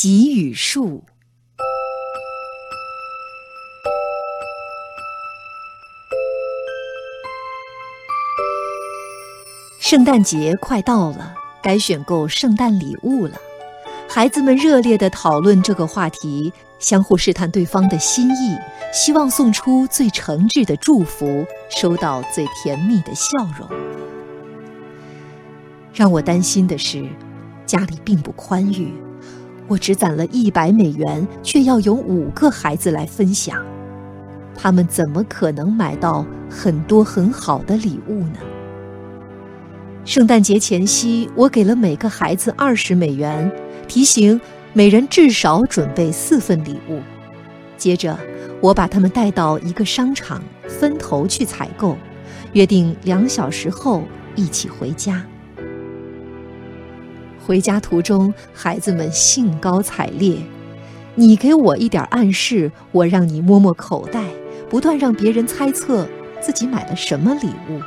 给予树。圣诞节快到了，该选购圣诞礼物了。孩子们热烈地讨论这个话题，相互试探对方的心意，希望送出最诚挚的祝福，收到最甜蜜的笑容。让我担心的是，家里并不宽裕，我只攒了一百美元，却要有五个孩子来分享，他们怎么可能买到很多很好的礼物呢？圣诞节前夕，我给了每个孩子二十美元，提醒每人至少准备四份礼物。接着，我把他们带到一个商场，分头去采购，约定两小时后一起回家。回家途中，孩子们兴高采烈，你给我一点暗示，我让你摸摸口袋，不断让别人猜测自己买了什么礼物。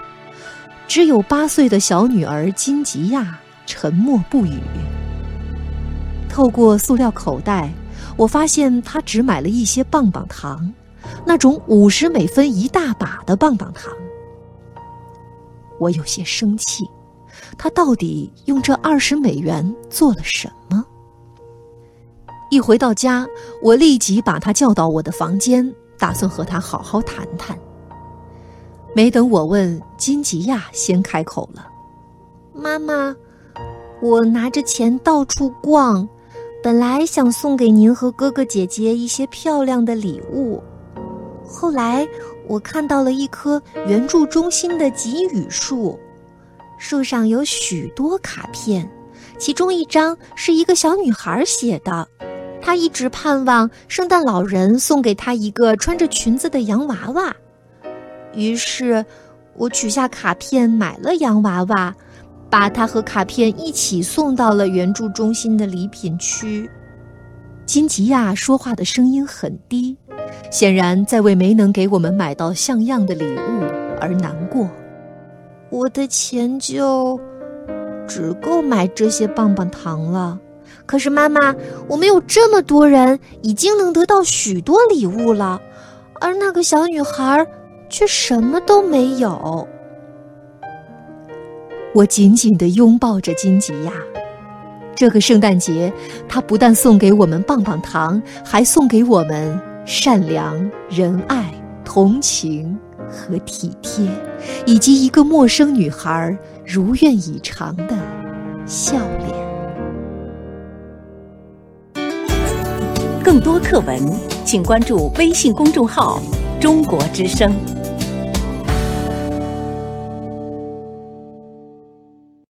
只有八岁的小女儿金吉亚沉默不语。透过塑料口袋，我发现她只买了一些棒棒糖，那种五十美分一大把的棒棒糖。我有些生气，他到底用这二十美元做了什么？一回到家，我立即把他叫到我的房间，打算和他好好谈谈。没等我问，金吉亚先开口了：“妈妈，我拿着钱到处逛，本来想送给您和哥哥姐姐一些漂亮的礼物。后来我看到了一棵援助中心的给予树，树上有许多卡片，其中一张是一个小女孩写的，她一直盼望圣诞老人送给她一个穿着裙子的洋娃娃。”于是，我取下卡片买了洋娃娃，把它和卡片一起送到了援助中心的礼品区。金吉亚说话的声音很低，显然在为没能给我们买到像样的礼物而难过。我的钱就只够买这些棒棒糖了。可是妈妈，我们有这么多人，已经能得到许多礼物了，而那个小女孩。却什么都没有。我紧紧地拥抱着金吉亚。这个圣诞节，他不但送给我们棒棒糖，还送给我们善良、仁爱、同情和体贴，以及一个陌生女孩如愿以偿的笑脸。更多课文，请关注微信公众号。中国之声。